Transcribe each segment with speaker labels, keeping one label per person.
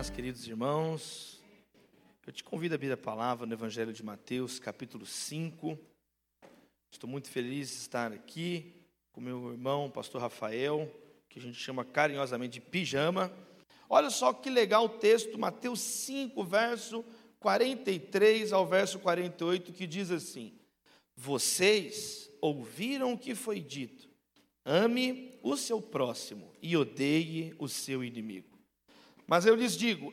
Speaker 1: paz, queridos irmãos. Eu te convido a abrir a palavra no Evangelho de Mateus, capítulo 5. Estou muito feliz de estar aqui com meu irmão, pastor Rafael, que a gente chama carinhosamente de pijama. Olha só que legal o texto, Mateus 5, verso 43 ao verso 48, que diz assim: Vocês ouviram o que foi dito, ame o seu próximo e odeie o seu inimigo. Mas eu lhes digo: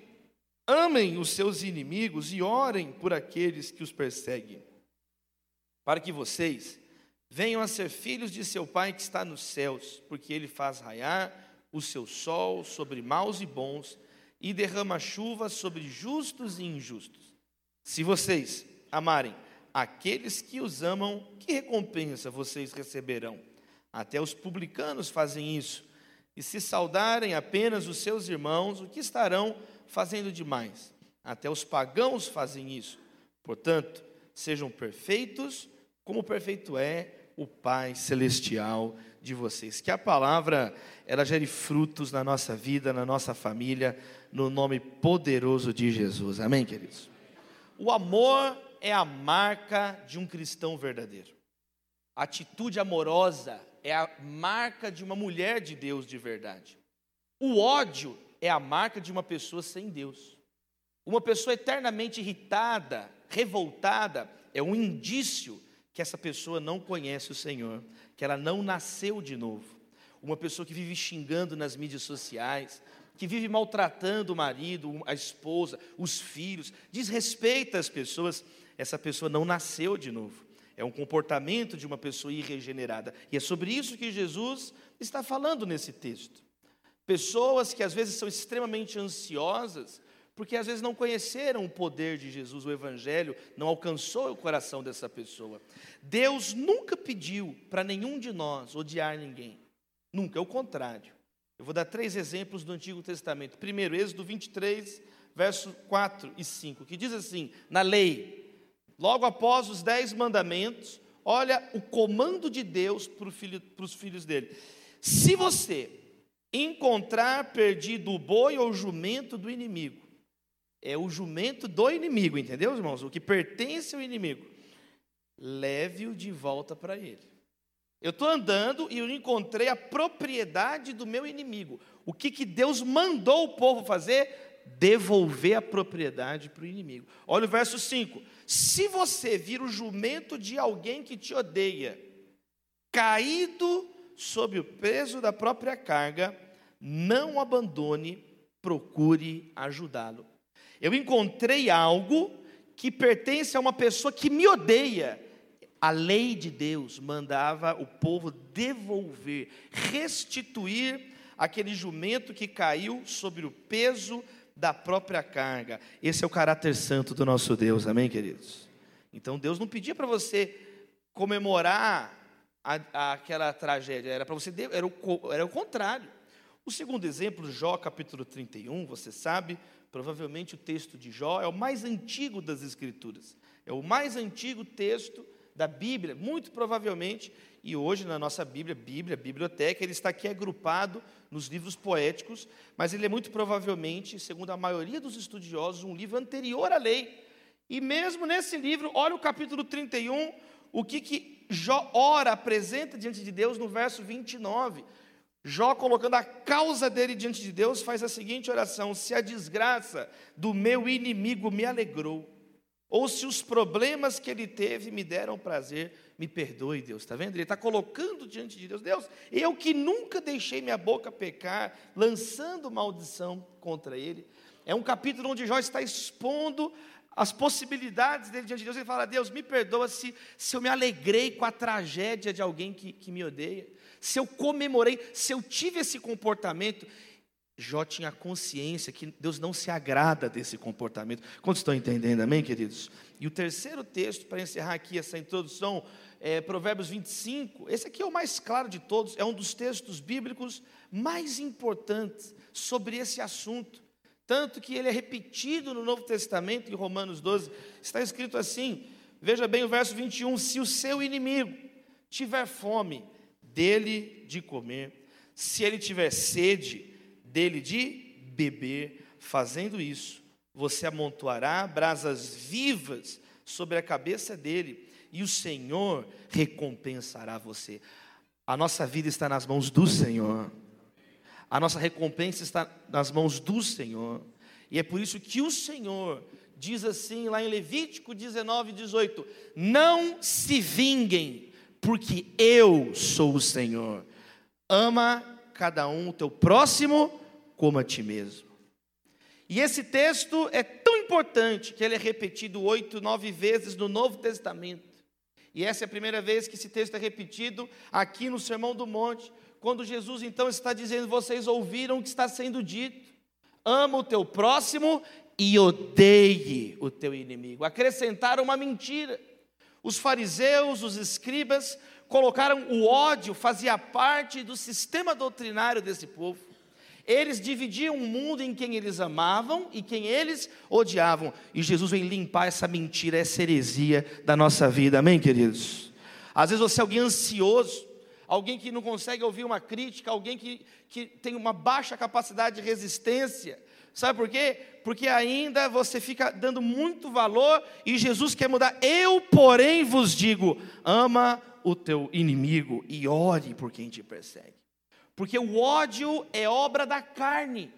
Speaker 1: amem os seus inimigos e orem por aqueles que os perseguem, para que vocês venham a ser filhos de seu Pai que está nos céus, porque ele faz raiar o seu sol sobre maus e bons e derrama chuva sobre justos e injustos. Se vocês amarem aqueles que os amam, que recompensa vocês receberão? Até os publicanos fazem isso e se saudarem apenas os seus irmãos, o que estarão fazendo demais? Até os pagãos fazem isso. Portanto, sejam perfeitos, como perfeito é o Pai celestial de vocês. Que a palavra ela gere frutos na nossa vida, na nossa família, no nome poderoso de Jesus. Amém, queridos. O amor é a marca de um cristão verdadeiro. Atitude amorosa é a marca de uma mulher de Deus de verdade. O ódio é a marca de uma pessoa sem Deus. Uma pessoa eternamente irritada, revoltada, é um indício que essa pessoa não conhece o Senhor, que ela não nasceu de novo. Uma pessoa que vive xingando nas mídias sociais, que vive maltratando o marido, a esposa, os filhos, desrespeita as pessoas, essa pessoa não nasceu de novo. É um comportamento de uma pessoa irregenerada. E é sobre isso que Jesus está falando nesse texto. Pessoas que às vezes são extremamente ansiosas, porque às vezes não conheceram o poder de Jesus, o Evangelho não alcançou o coração dessa pessoa. Deus nunca pediu para nenhum de nós odiar ninguém. Nunca, é o contrário. Eu vou dar três exemplos do Antigo Testamento. Primeiro, Êxodo 23, verso 4 e 5, que diz assim: Na lei, Logo após os dez mandamentos, olha o comando de Deus para, filho, os filhos dele. Se você encontrar perdido o boi ou o jumento do inimigo, é o jumento do inimigo, entendeu, irmãos? O que pertence ao inimigo, leve-o de volta para ele. Eu estou andando e eu encontrei a propriedade do meu inimigo. O que, que Deus mandou o povo fazer? devolver a propriedade para o inimigo. Olha o verso 5: Se você vir o jumento de alguém que te odeia, caído sob o peso da própria carga, não abandone, procure ajudá-lo. Eu encontrei algo que pertence a uma pessoa que me odeia. A lei de Deus mandava o povo devolver, restituir aquele jumento que caiu sobre o peso da própria carga. Esse é o caráter santo do nosso Deus, amém, queridos? Então Deus não pedia para você comemorar a, a, aquela tragédia, era para você, era o, era o contrário. O segundo exemplo, Jó capítulo 31, você sabe, provavelmente o texto de Jó é o mais antigo das Escrituras, é o mais antigo texto da Bíblia, muito provavelmente, e hoje na nossa Bíblia, Bíblia, biblioteca, ele está aqui agrupado nos livros poéticos, mas ele é muito provavelmente, segundo a maioria dos estudiosos, um livro anterior à lei. E mesmo nesse livro, olha o capítulo 31, o que, que Jó ora, apresenta diante de Deus no verso 29. Jó, colocando a causa dele diante de Deus, faz a seguinte oração: Se a desgraça do meu inimigo me alegrou, ou se os problemas que ele teve me deram prazer, me perdoe, Deus. Está vendo? Ele está colocando diante de Deus: Deus, eu que nunca deixei minha boca pecar, lançando maldição contra ele. É um capítulo onde Jó está expondo as possibilidades dele diante de Deus. Ele fala: Deus, me perdoa se, se eu me alegrei com a tragédia de alguém que, que me odeia, se eu comemorei, se eu tive esse comportamento. Jó tinha consciência que Deus não se agrada desse comportamento. Quantos estão entendendo, amém, queridos? E o terceiro texto, para encerrar aqui essa introdução, é Provérbios 25. Esse aqui é o mais claro de todos, é um dos textos bíblicos mais importantes sobre esse assunto. Tanto que ele é repetido no Novo Testamento, em Romanos 12, está escrito assim: veja bem o verso 21, se o seu inimigo tiver fome, dele de comer, se ele tiver sede, dele de beber, fazendo isso, você amontoará brasas vivas sobre a cabeça dele, e o Senhor recompensará você. A nossa vida está nas mãos do Senhor. A nossa recompensa está nas mãos do Senhor. E é por isso que o Senhor diz assim, lá em Levítico 19, 18: Não se vinguem, porque eu sou o Senhor. Ama cada um o teu próximo como a ti mesmo. E esse texto é tão importante que ele é repetido oito, nove vezes no Novo Testamento. E essa é a primeira vez que esse texto é repetido aqui no Sermão do Monte, quando Jesus então está dizendo: Vocês ouviram o que está sendo dito, ama o teu próximo e odeie o teu inimigo. Acrescentaram uma mentira. Os fariseus, os escribas, colocaram o ódio, fazia parte do sistema doutrinário desse povo. Eles dividiam o mundo em quem eles amavam e quem eles odiavam. E Jesus vem limpar essa mentira, essa heresia da nossa vida. Amém, queridos? Às vezes você é alguém ansioso, alguém que não consegue ouvir uma crítica, alguém que, que tem uma baixa capacidade de resistência. Sabe por quê? Porque ainda você fica dando muito valor e Jesus quer mudar. Eu, porém, vos digo: ama o teu inimigo e ore por quem te persegue porque o ódio é obra da carne.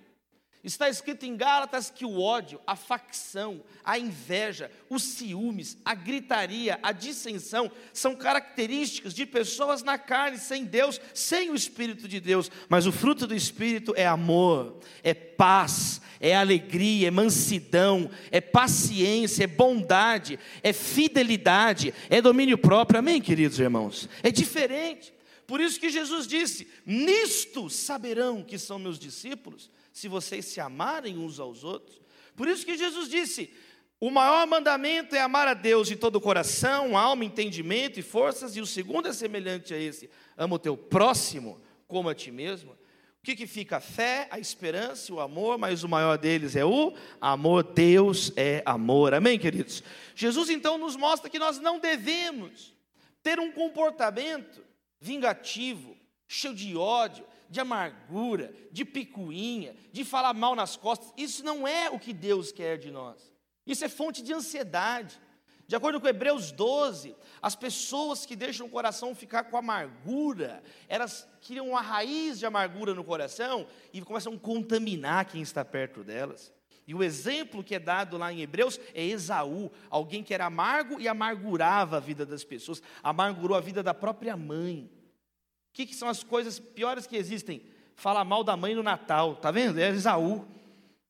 Speaker 1: Está escrito em Gálatas que o ódio, a facção, a inveja, os ciúmes, a gritaria, a dissensão são características de pessoas na carne, sem Deus, sem o Espírito de Deus. Mas o fruto do Espírito é amor, é paz, é alegria, é mansidão, é paciência, é bondade, é fidelidade, é domínio próprio. Amém, queridos irmãos? É diferente. Por isso que Jesus disse: Nisto saberão que são meus discípulos, se vocês se amarem uns aos outros. Por isso que Jesus disse: O maior mandamento é amar a Deus de todo o coração, alma, entendimento e forças, e o segundo é semelhante a esse: ama o teu próximo como a ti mesmo. O que, que fica? A fé, a esperança o amor, mas o maior deles é o amor. Deus é amor. Amém, queridos? Jesus então nos mostra que nós não devemos ter um comportamento vingativo, cheio de ódio, de amargura, de picuinha, de falar mal nas costas. Isso não é o que Deus quer de nós. Isso é fonte de ansiedade. De acordo com Hebreus 12, as pessoas que deixam o coração ficar com amargura, elas criam uma raiz de amargura no coração e começam a contaminar quem está perto delas. E o exemplo que é dado lá em Hebreus é Esaú, alguém que era amargo e amargurava a vida das pessoas, amargurou a vida da própria mãe. O que, que são as coisas piores que existem? Falar mal da mãe no Natal, tá vendo? É Esaú.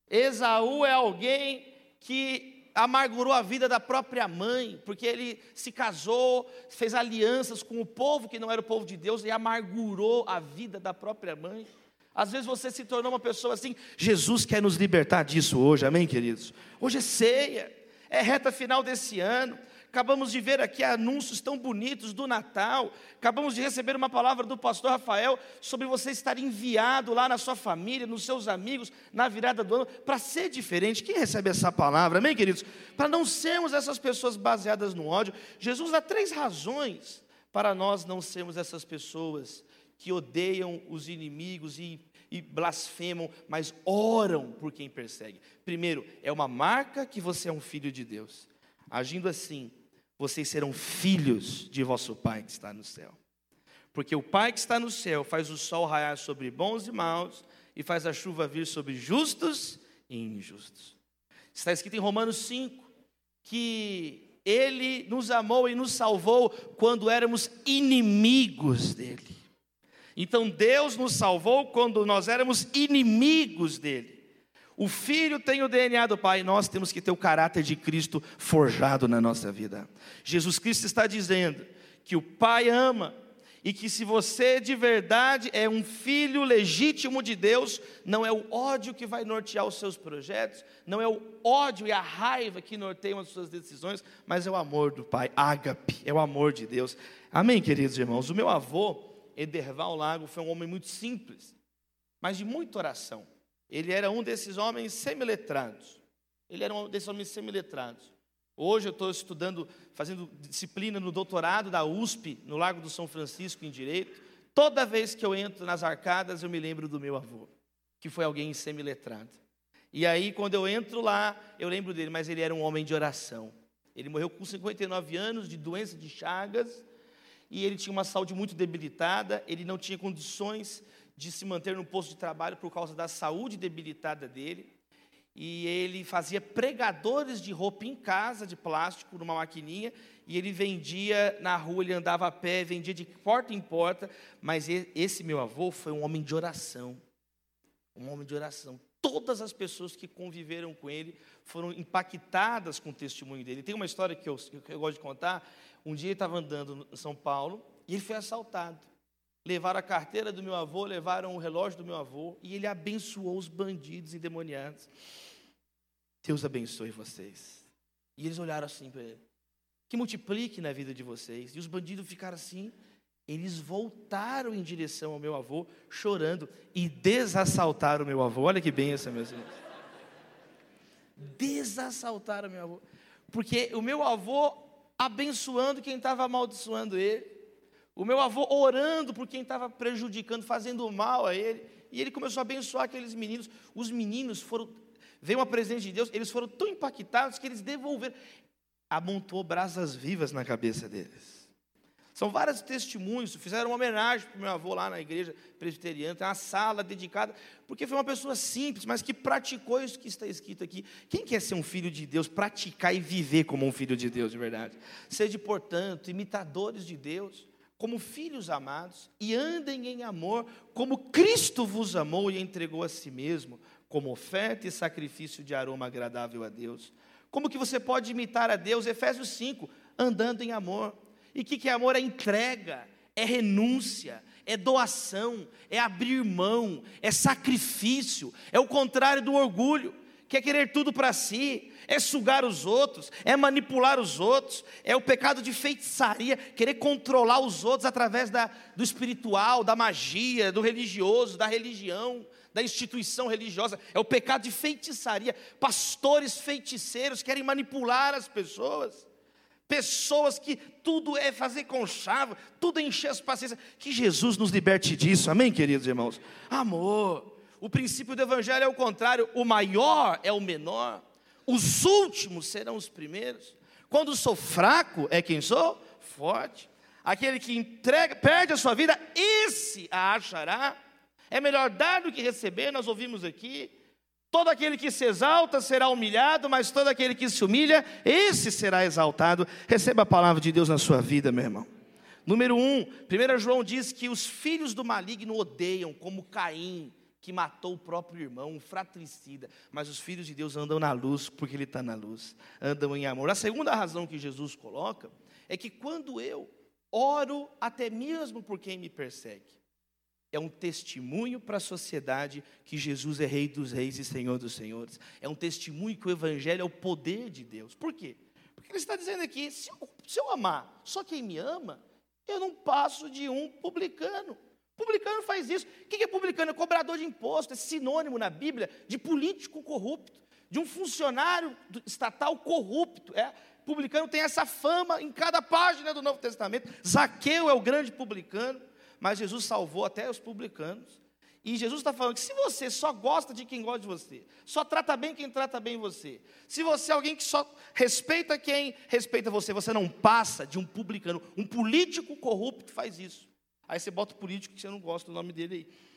Speaker 1: Esaú é alguém que amargurou a vida da própria mãe, porque ele se casou, fez alianças com o povo que não era o povo de Deus e amargurou a vida da própria mãe. Às vezes você se tornou uma pessoa assim. Jesus quer nos libertar disso hoje, amém, queridos? Hoje é ceia, é reta final desse ano. Acabamos de ver aqui anúncios tão bonitos do Natal. Acabamos de receber uma palavra do pastor Rafael sobre você estar enviado lá na sua família, nos seus amigos, na virada do ano, para ser diferente. Quem recebe essa palavra, amém, queridos? Para não sermos essas pessoas baseadas no ódio. Jesus dá três razões para nós não sermos essas pessoas que odeiam os inimigos e e blasfemam, mas oram por quem persegue. Primeiro, é uma marca que você é um filho de Deus. Agindo assim, vocês serão filhos de vosso Pai que está no céu. Porque o Pai que está no céu faz o sol raiar sobre bons e maus e faz a chuva vir sobre justos e injustos. Está escrito em Romanos 5 que ele nos amou e nos salvou quando éramos inimigos dele. Então Deus nos salvou quando nós éramos inimigos dele. O filho tem o DNA do pai, nós temos que ter o caráter de Cristo forjado na nossa vida. Jesus Cristo está dizendo que o pai ama e que se você de verdade é um filho legítimo de Deus, não é o ódio que vai nortear os seus projetos, não é o ódio e a raiva que norteiam as suas decisões, mas é o amor do Pai, ágape, é o amor de Deus. Amém, queridos irmãos? O meu avô, Ederval Lago foi um homem muito simples, mas de muita oração. Ele era um desses homens semiletrados. Ele era um desses homens semiletrados. Hoje eu estou estudando, fazendo disciplina no doutorado da USP, no Lago do São Francisco, em Direito. Toda vez que eu entro nas arcadas, eu me lembro do meu avô, que foi alguém semiletrado. E aí, quando eu entro lá, eu lembro dele, mas ele era um homem de oração. Ele morreu com 59 anos de doença de Chagas, e ele tinha uma saúde muito debilitada, ele não tinha condições de se manter no posto de trabalho por causa da saúde debilitada dele. E ele fazia pregadores de roupa em casa, de plástico, numa maquininha, e ele vendia na rua, ele andava a pé, vendia de porta em porta, mas esse meu avô foi um homem de oração. Um homem de oração. Todas as pessoas que conviveram com ele foram impactadas com o testemunho dele. Tem uma história que eu, que eu gosto de contar. Um dia ele estava andando em São Paulo e ele foi assaltado. Levaram a carteira do meu avô, levaram o relógio do meu avô e ele abençoou os bandidos endemoniados. Deus abençoe vocês. E eles olharam assim para ele. Que multiplique na vida de vocês. E os bandidos ficaram assim. Eles voltaram em direção ao meu avô, chorando, e desassaltaram o meu avô. Olha que benção, meus irmãos. Desassaltaram o meu avô. Porque o meu avô abençoando quem estava amaldiçoando ele. O meu avô orando por quem estava prejudicando, fazendo mal a ele. E ele começou a abençoar aqueles meninos. Os meninos foram. Veio uma presença de Deus, eles foram tão impactados que eles devolveram. Amontou brasas vivas na cabeça deles. São vários testemunhos, fizeram uma homenagem para o meu avô lá na igreja presbiteriana, tem uma sala dedicada, porque foi uma pessoa simples, mas que praticou isso que está escrito aqui. Quem quer ser um filho de Deus, praticar e viver como um filho de Deus de verdade? Sede, portanto, imitadores de Deus, como filhos amados, e andem em amor, como Cristo vos amou e entregou a si mesmo, como oferta e sacrifício de aroma agradável a Deus. Como que você pode imitar a Deus? Efésios 5, andando em amor. E o que, que é amor? É entrega, é renúncia, é doação, é abrir mão, é sacrifício, é o contrário do orgulho quer querer tudo para si, é sugar os outros, é manipular os outros, é o pecado de feitiçaria, querer controlar os outros através da, do espiritual, da magia, do religioso, da religião, da instituição religiosa, é o pecado de feitiçaria. Pastores feiticeiros querem manipular as pessoas. Pessoas que tudo é fazer com chave, tudo é encher as paciências. Que Jesus nos liberte disso, amém, queridos irmãos? Amor. O princípio do Evangelho é o contrário: o maior é o menor, os últimos serão os primeiros. Quando sou fraco, é quem sou? Forte. Aquele que entrega, perde a sua vida, esse a achará. É melhor dar do que receber, nós ouvimos aqui. Todo aquele que se exalta será humilhado, mas todo aquele que se humilha, esse será exaltado. Receba a palavra de Deus na sua vida, meu irmão. Número um, 1 João diz que os filhos do maligno odeiam, como Caim que matou o próprio irmão, um fratricida. Mas os filhos de Deus andam na luz porque Ele está na luz, andam em amor. A segunda razão que Jesus coloca é que quando eu oro até mesmo por quem me persegue, é um testemunho para a sociedade que Jesus é Rei dos Reis e Senhor dos Senhores. É um testemunho que o Evangelho é o poder de Deus. Por quê? Porque ele está dizendo aqui: se eu, se eu amar só quem me ama, eu não passo de um publicano. Publicano faz isso. O que é publicano? É cobrador de imposto, é sinônimo na Bíblia de político corrupto, de um funcionário estatal corrupto. É. Publicano tem essa fama em cada página do Novo Testamento. Zaqueu é o grande publicano, mas Jesus salvou até os publicanos. E Jesus está falando que se você só gosta de quem gosta de você, só trata bem quem trata bem você, se você é alguém que só respeita quem respeita você, você não passa de um publicano, um político corrupto faz isso. Aí você bota o político que você não gosta do nome dele aí.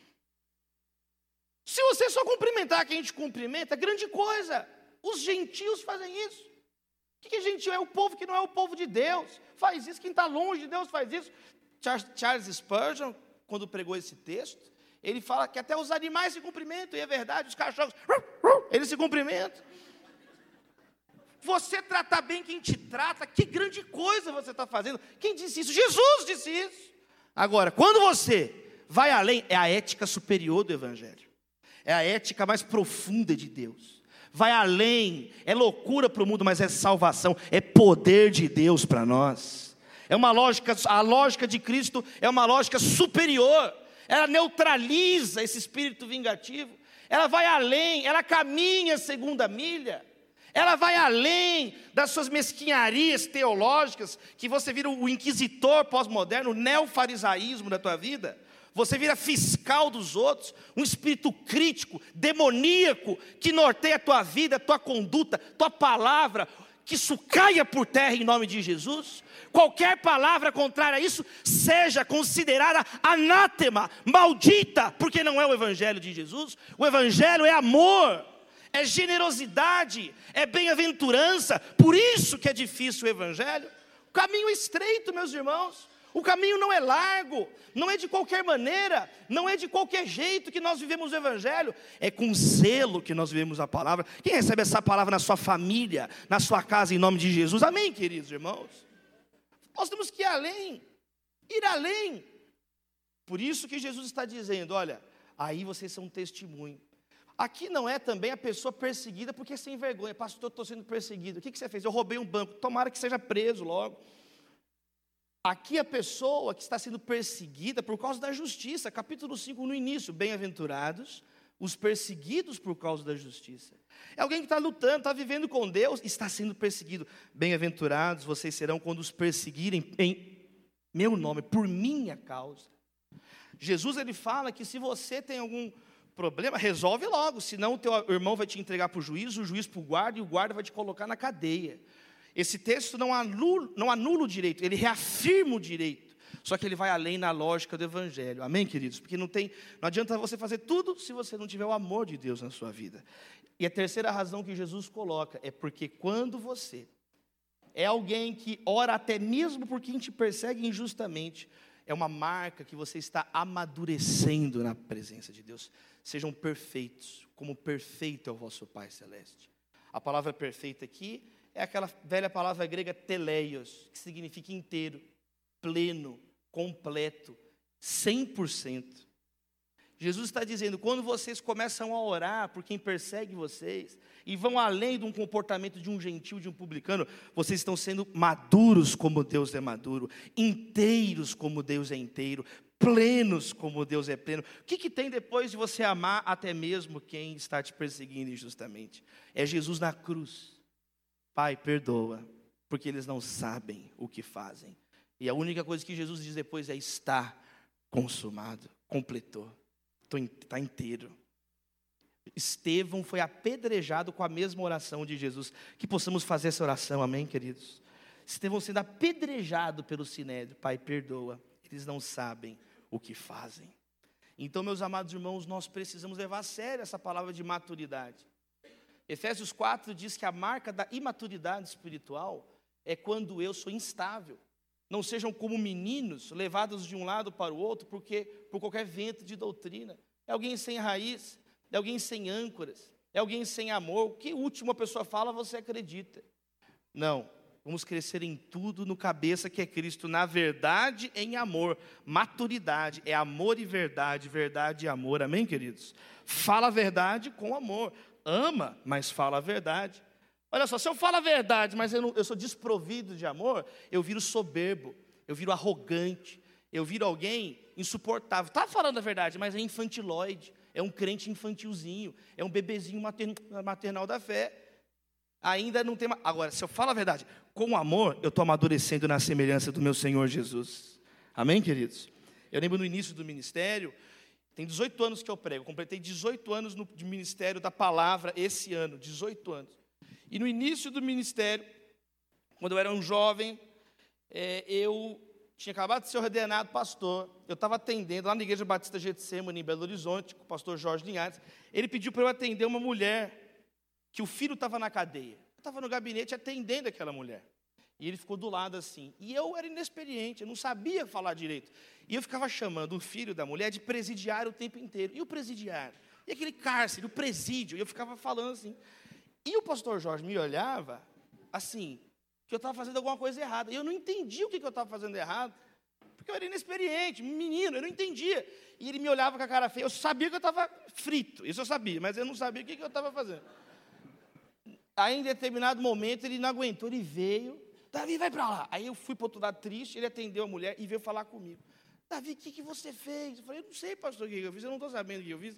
Speaker 1: Se você só cumprimentar quem te cumprimenta, grande coisa. Os gentios fazem isso. O que é gentio? É o povo que não é o povo de Deus. Faz isso, quem está longe de Deus faz isso. Charles Spurgeon, quando pregou esse texto, ele fala que até os animais se cumprimentam, e é verdade, os cachorros, eles se cumprimentam. Você tratar bem quem te trata, que grande coisa você está fazendo. Quem disse isso? Jesus disse isso. Agora, quando você vai além, é a ética superior do Evangelho, é a ética mais profunda de Deus. Vai além, é loucura para o mundo, mas é salvação, é poder de Deus para nós. É uma lógica, a lógica de Cristo é uma lógica superior. Ela neutraliza esse espírito vingativo. Ela vai além, ela caminha segunda milha. Ela vai além das suas mesquinharias teológicas, que você vira o inquisitor pós-moderno, o neofarisaísmo da tua vida. Você vira fiscal dos outros, um espírito crítico, demoníaco, que norteia a tua vida, a tua conduta, tua palavra, que isso caia por terra em nome de Jesus. Qualquer palavra contrária a isso seja considerada anátema, maldita, porque não é o Evangelho de Jesus. O Evangelho é amor é generosidade, é bem-aventurança. Por isso que é difícil o evangelho. O caminho é estreito, meus irmãos. O caminho não é largo, não é de qualquer maneira, não é de qualquer jeito que nós vivemos o Evangelho, é com zelo que nós vivemos a palavra. Quem recebe essa palavra na sua família, na sua casa, em nome de Jesus? Amém, queridos irmãos? Nós temos que ir além, ir além. Por isso que Jesus está dizendo: olha, aí vocês são testemunho. Aqui não é também a pessoa perseguida porque é sem vergonha. Pastor, estou sendo perseguido. O que, que você fez? Eu roubei um banco. Tomara que seja preso logo. Aqui a pessoa que está sendo perseguida por causa da justiça. Capítulo 5, no início. Bem-aventurados os perseguidos por causa da justiça. É alguém que está lutando, está vivendo com Deus, está sendo perseguido. Bem-aventurados vocês serão quando os perseguirem em meu nome, por minha causa. Jesus ele fala que se você tem algum problema, resolve logo, senão o teu irmão vai te entregar para o juiz, o juiz para o guarda e o guarda vai te colocar na cadeia. Esse texto não anula, não anula o direito, ele reafirma o direito. Só que ele vai além na lógica do evangelho. Amém, queridos? Porque não tem, não adianta você fazer tudo se você não tiver o amor de Deus na sua vida. E a terceira razão que Jesus coloca é porque quando você é alguém que ora até mesmo por quem te persegue injustamente, é uma marca que você está amadurecendo na presença de Deus. Sejam perfeitos, como perfeito é o vosso Pai Celeste. A palavra perfeita aqui é aquela velha palavra grega teleios, que significa inteiro, pleno, completo, 100%. Jesus está dizendo: quando vocês começam a orar por quem persegue vocês, e vão além de um comportamento de um gentil, de um publicano, vocês estão sendo maduros como Deus é maduro, inteiros como Deus é inteiro, plenos como Deus é pleno. O que, que tem depois de você amar até mesmo quem está te perseguindo injustamente? É Jesus na cruz. Pai, perdoa, porque eles não sabem o que fazem. E a única coisa que Jesus diz depois é: está consumado, completou está inteiro. Estevão foi apedrejado com a mesma oração de Jesus. Que possamos fazer essa oração, amém, queridos? Estevão sendo apedrejado pelo sinédrio. Pai, perdoa, eles não sabem o que fazem. Então, meus amados irmãos, nós precisamos levar a sério essa palavra de maturidade. Efésios 4 diz que a marca da imaturidade espiritual é quando eu sou instável. Não sejam como meninos levados de um lado para o outro porque por qualquer vento de doutrina. É alguém sem raiz, é alguém sem âncoras, é alguém sem amor. O que último a pessoa fala, você acredita. Não, vamos crescer em tudo no cabeça que é Cristo, na verdade, em amor. Maturidade é amor e verdade, verdade e amor. Amém, queridos? Fala a verdade com amor. Ama, mas fala a verdade. Olha só, se eu falo a verdade, mas eu, não, eu sou desprovido de amor, eu viro soberbo, eu viro arrogante, eu viro alguém insuportável. Está falando a verdade, mas é infantiloide, é um crente infantilzinho, é um bebezinho maternal da fé. Ainda não tem. Agora, se eu falo a verdade, com amor, eu estou amadurecendo na semelhança do meu Senhor Jesus. Amém, queridos? Eu lembro no início do ministério, tem 18 anos que eu prego, completei 18 anos no, ministério da palavra esse ano, 18 anos. E no início do ministério, quando eu era um jovem, é, eu tinha acabado de ser ordenado pastor, eu estava atendendo lá na Igreja Batista Getsemane, em Belo Horizonte, com o pastor Jorge Linhares. Ele pediu para eu atender uma mulher, que o filho estava na cadeia. Eu estava no gabinete atendendo aquela mulher. E ele ficou do lado assim. E eu era inexperiente, eu não sabia falar direito. E eu ficava chamando o filho da mulher de presidiário o tempo inteiro. E o presidiário? E aquele cárcere, o presídio. E eu ficava falando assim. E o pastor Jorge me olhava assim, que eu estava fazendo alguma coisa errada. E eu não entendia o que, que eu estava fazendo errado, porque eu era inexperiente, menino, eu não entendia. E ele me olhava com a cara feia. Eu sabia que eu estava frito, isso eu sabia, mas eu não sabia o que, que eu estava fazendo. Aí, em determinado momento, ele não aguentou, ele veio. Davi, vai para lá. Aí eu fui para outro lado triste, ele atendeu a mulher e veio falar comigo. Davi, o que, que você fez? Eu falei, eu não sei, pastor, o que eu fiz, eu não estou sabendo o que eu fiz.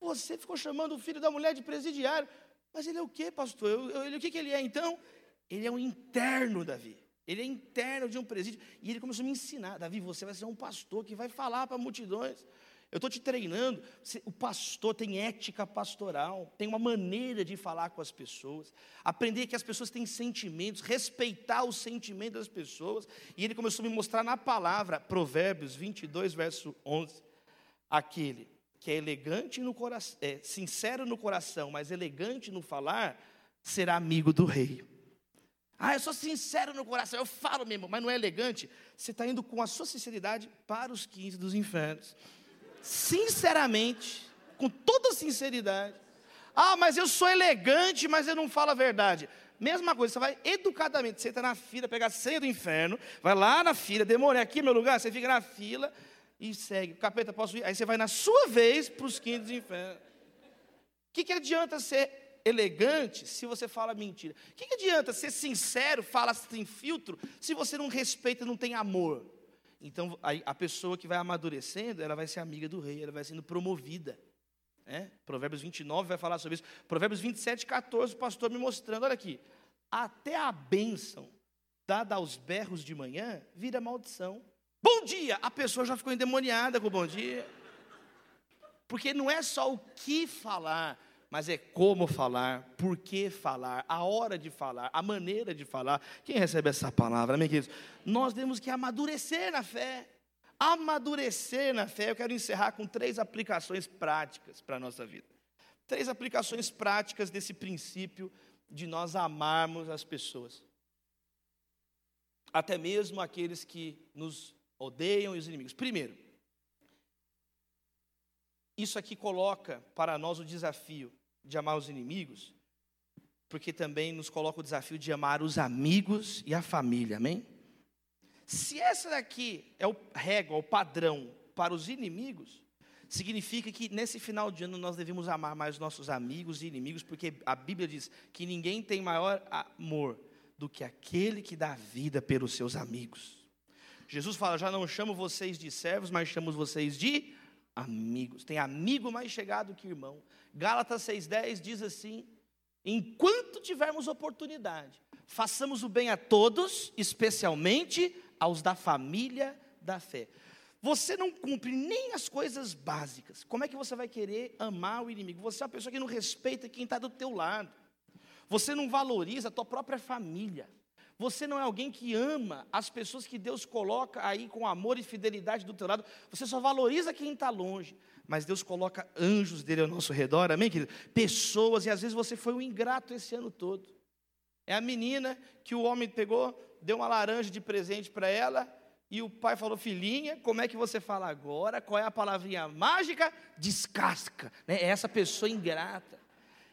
Speaker 1: Você ficou chamando o filho da mulher de presidiário. Mas ele é o que, pastor? Eu, eu, ele, o que, que ele é então? Ele é o interno, Davi. Ele é interno de um presídio. E ele começou a me ensinar: Davi, você vai ser um pastor que vai falar para multidões. Eu estou te treinando. O pastor tem ética pastoral, tem uma maneira de falar com as pessoas, aprender que as pessoas têm sentimentos, respeitar os sentimentos das pessoas. E ele começou a me mostrar na palavra, Provérbios 22, verso 11, aquele que é elegante no coração, é, sincero no coração, mas elegante no falar, será amigo do rei. Ah, eu sou sincero no coração, eu falo mesmo, mas não é elegante. Você está indo com a sua sinceridade para os quinze dos infernos sinceramente, com toda sinceridade. Ah, mas eu sou elegante, mas eu não falo a verdade. Mesma coisa, você vai educadamente, você entra na fila, pega a senha do inferno, vai lá na fila, demora aqui é meu lugar, você fica na fila e segue. Capeta, posso ir? Aí você vai na sua vez para os quintos do inferno. O que, que adianta ser elegante se você fala mentira? O que, que adianta ser sincero, fala sem filtro, se você não respeita, não tem amor? Então, a, a, pessoa que vai amadurecendo, ela vai ser amiga do rei, ela vai sendo promovida. É? Provérbios 29 vai falar sobre isso. Provérbios 27, 14, o pastor me mostrando, olha aqui. Até a bênção dada aos berros de manhã vira maldição. Bom dia! A pessoa já ficou endemoniada com o bom dia. Porque não é só o que falar, mas é como falar, por que falar, a hora de falar, a maneira de falar. Quem recebe essa palavra, amém, queridos? Nós temos que amadurecer na fé. Amadurecer na fé. Eu quero encerrar com três aplicações práticas para a nossa vida. Três aplicações práticas desse princípio de nós amarmos as pessoas. Até mesmo aqueles que nos odeiam e os inimigos. Primeiro, isso aqui coloca para nós o desafio de amar os inimigos, porque também nos coloca o desafio de amar os amigos e a família, amém? Se essa daqui é o régua, o padrão para os inimigos, significa que nesse final de ano nós devemos amar mais nossos amigos e inimigos, porque a Bíblia diz que ninguém tem maior amor do que aquele que dá vida pelos seus amigos. Jesus fala: Já não chamo vocês de servos, mas chamo vocês de amigos. Tem amigo mais chegado que irmão. Gálatas 6,10 diz assim: enquanto tivermos oportunidade, façamos o bem a todos, especialmente aos da família da fé. Você não cumpre nem as coisas básicas. Como é que você vai querer amar o inimigo? Você é uma pessoa que não respeita quem está do teu lado. Você não valoriza a tua própria família. Você não é alguém que ama as pessoas que Deus coloca aí com amor e fidelidade do teu lado. Você só valoriza quem está longe. Mas Deus coloca anjos dele ao nosso redor, amém, querido? Pessoas, e às vezes você foi um ingrato esse ano todo. É a menina que o homem pegou, deu uma laranja de presente para ela, e o pai falou: Filhinha, como é que você fala agora? Qual é a palavrinha mágica? Descasca. Né? É essa pessoa ingrata.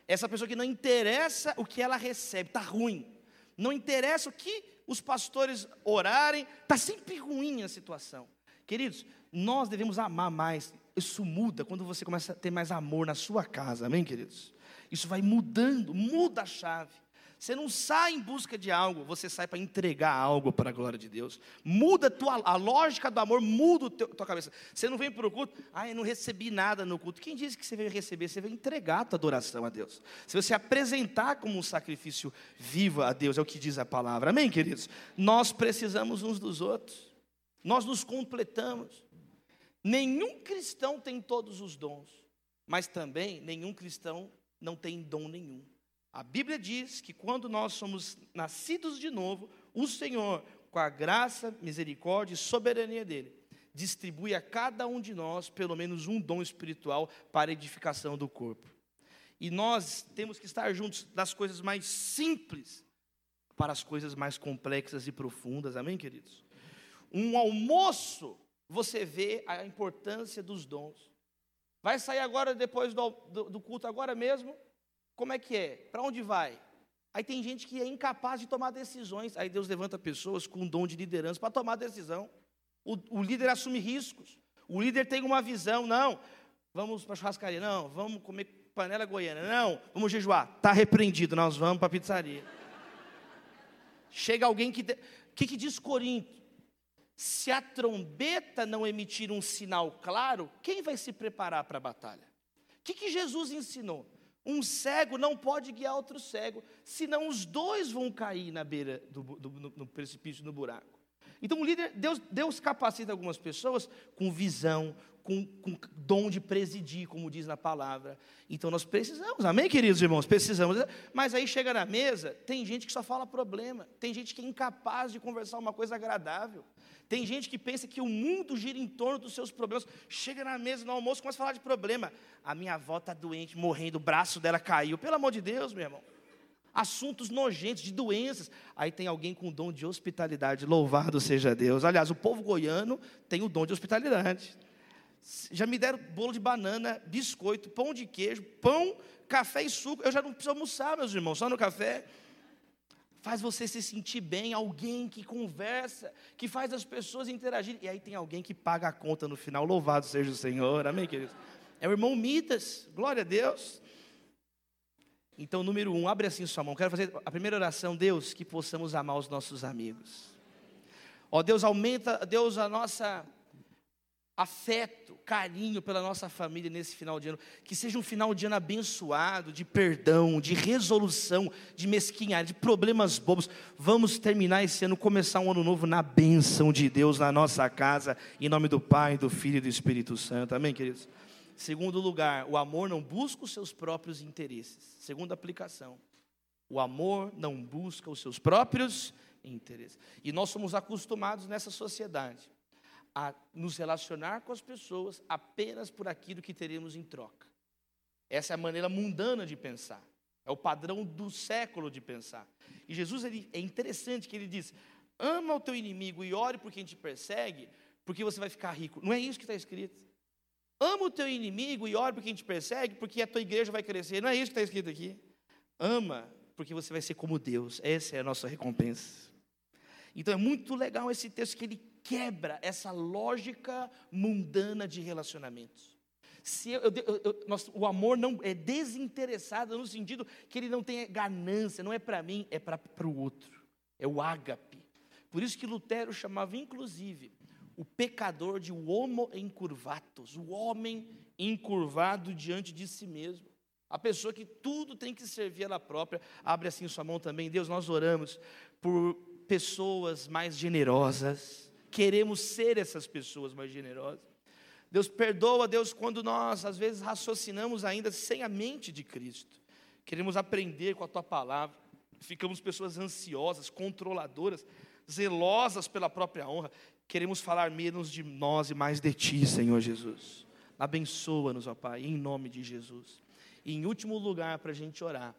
Speaker 1: Essa pessoa que não interessa o que ela recebe, está ruim não interessa o que os pastores orarem, está sempre ruim a situação. Queridos, nós devemos amar mais. Isso muda quando você começa a ter mais amor na sua casa, amém, queridos? Isso vai mudando, muda a chave. Você não sai em busca de algo, você sai para entregar algo para a glória de Deus. Muda a, tua, a lógica do amor, muda a tua cabeça. Você não vem para o culto, ah, eu não recebi nada no culto. Quem disse que você veio receber? Você veio entregar a tua adoração a Deus. Se você apresentar como um sacrifício vivo a Deus, é o que diz a palavra. Amém, queridos? Nós precisamos uns dos outros. Nós nos completamos. Nenhum cristão tem todos os dons, mas também nenhum cristão não tem dom nenhum. A Bíblia diz que quando nós somos nascidos de novo, o Senhor, com a graça, misericórdia e soberania dele, distribui a cada um de nós pelo menos um dom espiritual para edificação do corpo. E nós temos que estar juntos das coisas mais simples para as coisas mais complexas e profundas, amém, queridos? Um almoço, você vê a importância dos dons. Vai sair agora, depois do, do, do culto, agora mesmo, como é que é? Para onde vai? Aí tem gente que é incapaz de tomar decisões. Aí Deus levanta pessoas com dom de liderança para tomar decisão. O, o, líder assume riscos. O líder tem uma visão. Não, vamos para a churrascaria. Não, vamos comer panela goiana. Não, vamos jejuar. Está repreendido, nós vamos para a pizzaria. Chega alguém que. O que, que diz Corinto? Se a trombeta não emitir um sinal claro, quem vai se preparar para a batalha? O que, que Jesus ensinou? Um cego não pode guiar outro cego, senão os dois vão cair na beira do, do no, no precipício, no buraco. Então, o líder, Deus, Deus capacita algumas pessoas com visão, com, com dom de presidir, como diz na palavra. Então, nós precisamos, amém, queridos irmãos? Precisamos. Mas aí chega na mesa, tem gente que só fala problema, tem gente que é incapaz de conversar uma coisa agradável. Tem gente que pensa que o mundo gira em torno dos seus problemas. Chega na mesa no almoço, começa a falar de problema. A minha avó está doente, morrendo, o braço dela caiu. Pelo amor de Deus, meu irmão. Assuntos nojentos, de doenças. Aí tem alguém com o dom de hospitalidade. Louvado seja Deus. Aliás, o povo goiano tem o dom de hospitalidade. Já me deram bolo de banana, biscoito, pão de queijo, pão, café e suco. Eu já não preciso almoçar, meus irmãos, só no café faz você se sentir bem, alguém que conversa, que faz as pessoas interagirem. E aí tem alguém que paga a conta no final. Louvado seja o Senhor, amém, queridos? É o irmão Midas, glória a Deus. Então, número um, abre assim sua mão. Quero fazer a primeira oração, Deus, que possamos amar os nossos amigos. Ó Deus, aumenta, Deus, a nossa afeto, carinho pela nossa família nesse final de ano. Que seja um final de ano abençoado, de perdão, de resolução, de mesquinharia, de problemas bobos. Vamos terminar esse ano, começar um ano novo na bênção de Deus na nossa casa, em nome do Pai, do Filho e do Espírito Santo. Amém, queridos? Segundo lugar, o amor não busca os seus próprios interesses. Segunda aplicação. O amor não busca os seus próprios interesses. E nós somos acostumados nessa sociedade a nos relacionar com as pessoas apenas por aquilo que teremos em troca. Essa é a maneira mundana de pensar. É o padrão do século de pensar. E Jesus ele, é interessante que ele diz: ama o teu inimigo e ore por quem te persegue, porque você vai ficar rico. Não é isso que está escrito. Ama o teu inimigo e ore por quem te persegue, porque a tua igreja vai crescer. Não é isso que está escrito aqui. Ama, porque você vai ser como Deus. Essa é a nossa recompensa. Então é muito legal esse texto que ele quebra essa lógica mundana de relacionamentos. Se eu, eu, eu, nós, o amor não é desinteressado no sentido que ele não tem ganância, não é para mim, é para o outro. É o ágape. Por isso que Lutero chamava, inclusive, o pecador de homo encurvatus, o homem encurvado diante de si mesmo. A pessoa que tudo tem que servir ela própria. Abre assim sua mão também. Deus, nós oramos por pessoas mais generosas queremos ser essas pessoas mais generosas. Deus perdoa, Deus, quando nós às vezes raciocinamos ainda sem a mente de Cristo. Queremos aprender com a tua palavra. Ficamos pessoas ansiosas, controladoras, zelosas pela própria honra. Queremos falar menos de nós e mais de ti, Senhor Jesus. Abençoa-nos, ó Pai, em nome de Jesus. E em último lugar, para a gente orar,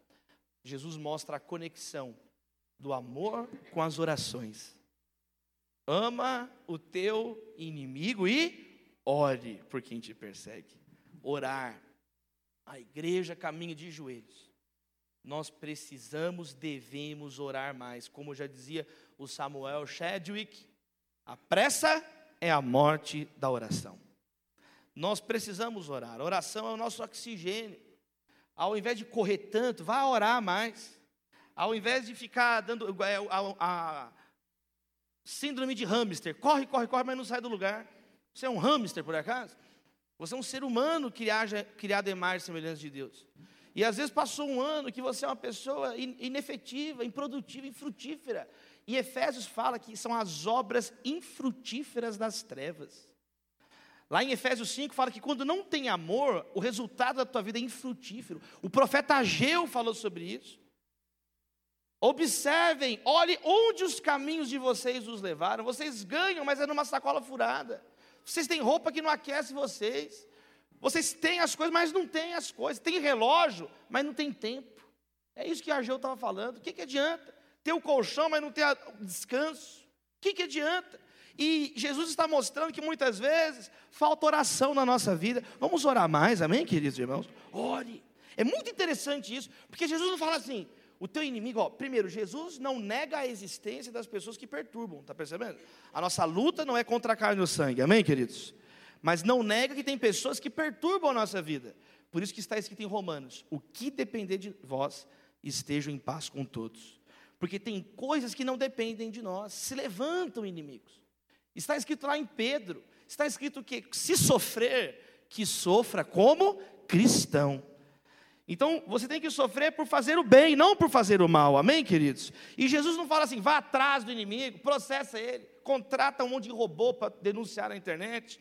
Speaker 1: Jesus mostra a conexão do amor com as orações. Ama o teu inimigo e ore por quem te persegue. Orar. A igreja caminha de joelhos. Nós precisamos, devemos orar mais. Como já dizia o Samuel Chadwick, a pressa é a morte da oração. Nós precisamos orar. A oração é o nosso oxigênio. Ao invés de correr tanto, vá orar mais. Ao invés de ficar dando é, a, a, Síndrome de hamster. Corre, corre, corre, mas não sai do lugar. Você é um hamster, por acaso? Você é um ser humano criado em mais semelhança de Deus. E às vezes passou um ano que você é uma pessoa inefetiva, improdutiva, infrutífera. E Efésios fala que são as obras infrutíferas das trevas. Lá em Efésios 5 fala que quando não tem amor, o resultado da tua vida é infrutífero. O profeta Ageu falou sobre isso. Observem, olhe onde os caminhos de vocês os levaram. Vocês ganham, mas é numa sacola furada. Vocês têm roupa que não aquece vocês. Vocês têm as coisas, mas não têm as coisas. Tem relógio, mas não tem tempo. É isso que Argeu estava falando. O que, que adianta? Ter o colchão, mas não ter descanso. O que, que adianta? E Jesus está mostrando que muitas vezes falta oração na nossa vida. Vamos orar mais, amém, queridos irmãos? Ore. É muito interessante isso, porque Jesus não fala assim, o teu inimigo, ó, primeiro, Jesus não nega a existência das pessoas que perturbam, está percebendo? A nossa luta não é contra a carne e o sangue, amém, queridos? Mas não nega que tem pessoas que perturbam a nossa vida. Por isso que está escrito em Romanos: o que depender de vós, estejam em paz com todos. Porque tem coisas que não dependem de nós, se levantam inimigos. Está escrito lá em Pedro, está escrito que se sofrer, que sofra como cristão. Então, você tem que sofrer por fazer o bem, não por fazer o mal. Amém, queridos? E Jesus não fala assim, vá atrás do inimigo, processa ele, contrata um monte de robô para denunciar na internet,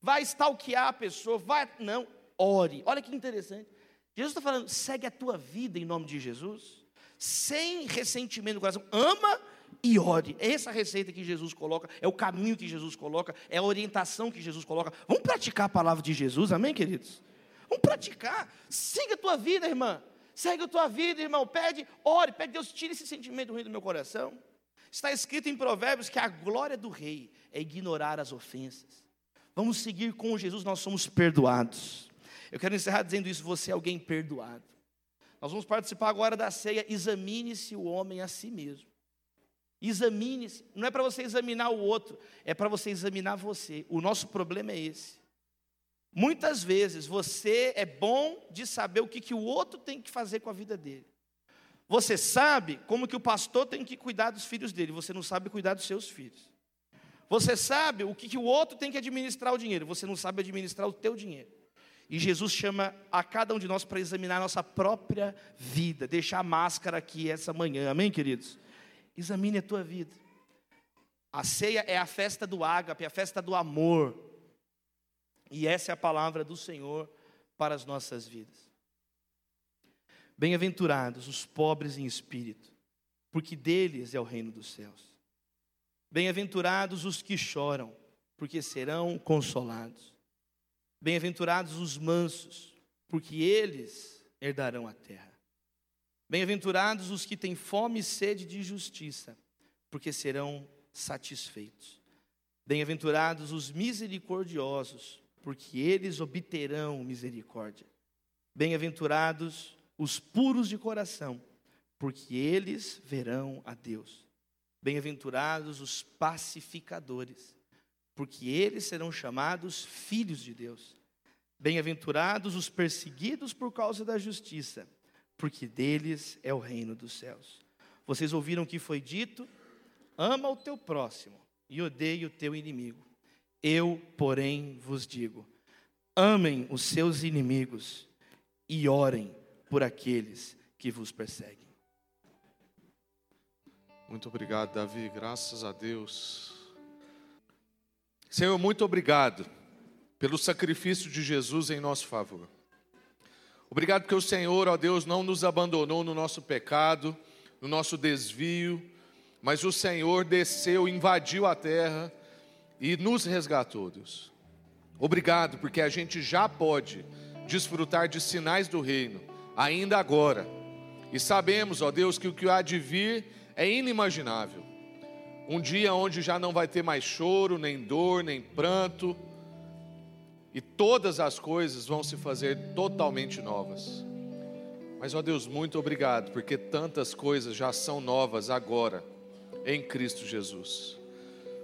Speaker 1: vai stalkear a pessoa, vai. Não, ore. Olha que interessante. Jesus está falando, segue a tua vida em nome de Jesus, sem ressentimento no coração, ama e ore. É essa receita que Jesus coloca, é o caminho que Jesus coloca, é a orientação que Jesus coloca. Vamos praticar a palavra de Jesus, amém, queridos? Vamos praticar. Siga a tua vida, irmã. Segue a tua vida, irmão. Pede, ore, pede Deus, tire esse sentimento ruim do meu coração. Está escrito em Provérbios que a glória do rei é ignorar as ofensas. Vamos seguir com Jesus, nós somos perdoados. Eu quero encerrar dizendo isso: você é alguém perdoado. Nós vamos participar agora da ceia. Examine-se o homem a si mesmo. Examine-se. Não é para você examinar o outro, é para você examinar você. O nosso problema é esse. Muitas vezes você é bom de saber o que, que o outro tem que fazer com a vida dele. Você sabe como que o pastor tem que cuidar dos filhos dele, você não sabe cuidar dos seus filhos. Você sabe o que, que o outro tem que administrar o dinheiro, você não sabe administrar o teu dinheiro. E Jesus chama a cada um de nós para examinar a nossa própria vida, deixar a máscara aqui essa manhã, amém, queridos? Examine a tua vida. A ceia é a festa do ágape, a festa do amor. E essa é a palavra do Senhor para as nossas vidas. Bem-aventurados os pobres em espírito, porque deles é o reino dos céus. Bem-aventurados os que choram, porque serão consolados. Bem-aventurados os mansos, porque eles herdarão a terra. Bem-aventurados os que têm fome e sede de justiça, porque serão satisfeitos. Bem-aventurados os misericordiosos, porque eles obterão misericórdia. Bem-aventurados os puros de coração, porque eles verão a Deus. Bem-aventurados os pacificadores, porque eles serão chamados filhos de Deus. Bem-aventurados os perseguidos por causa da justiça, porque deles é o reino dos céus. Vocês ouviram o que foi dito? Ama o teu próximo e odeie o teu inimigo. Eu, porém, vos digo: amem os seus inimigos e orem por aqueles que vos perseguem.
Speaker 2: Muito obrigado, Davi. Graças a Deus. Senhor, muito obrigado pelo sacrifício de Jesus em nosso favor. Obrigado porque o Senhor, ó Deus, não nos abandonou no nosso pecado, no nosso desvio, mas o Senhor desceu, invadiu a terra e nos resgatou, Deus. Obrigado, porque a gente já pode desfrutar de sinais do reino, ainda agora. E sabemos, ó Deus, que o que há de vir é inimaginável. Um dia onde já não vai ter mais choro, nem dor, nem pranto, e todas as coisas vão se fazer totalmente novas. Mas, ó Deus, muito obrigado, porque tantas coisas já são novas agora, em Cristo Jesus.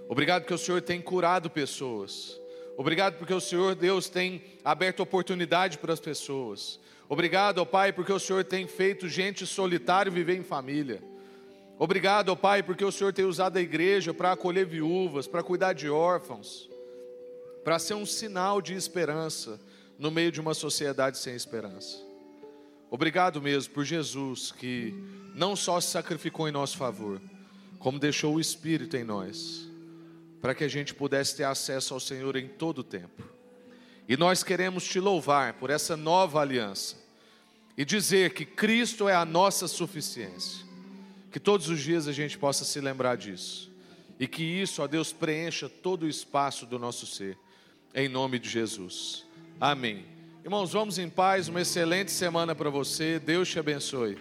Speaker 2: Obrigado porque o Senhor tem curado pessoas. Obrigado porque o Senhor, Deus, tem aberto oportunidade para as pessoas. Obrigado, ó Pai, porque o Senhor tem feito gente solitária viver em família. Obrigado, ó Pai, porque o Senhor tem usado a igreja para acolher viúvas, para cuidar de órfãos, para ser um sinal de esperança no meio de uma sociedade sem esperança. Obrigado mesmo por Jesus que não só se sacrificou em nosso favor, como deixou o Espírito em nós para que a gente pudesse ter acesso ao Senhor em todo o tempo. E nós queremos te louvar por essa nova aliança e dizer que Cristo é a nossa suficiência. Que todos os dias a gente possa se lembrar disso. E que isso, ó Deus, preencha todo o espaço do nosso ser. Em nome de Jesus. Amém. Irmãos, vamos em paz. Uma excelente semana para você. Deus te abençoe.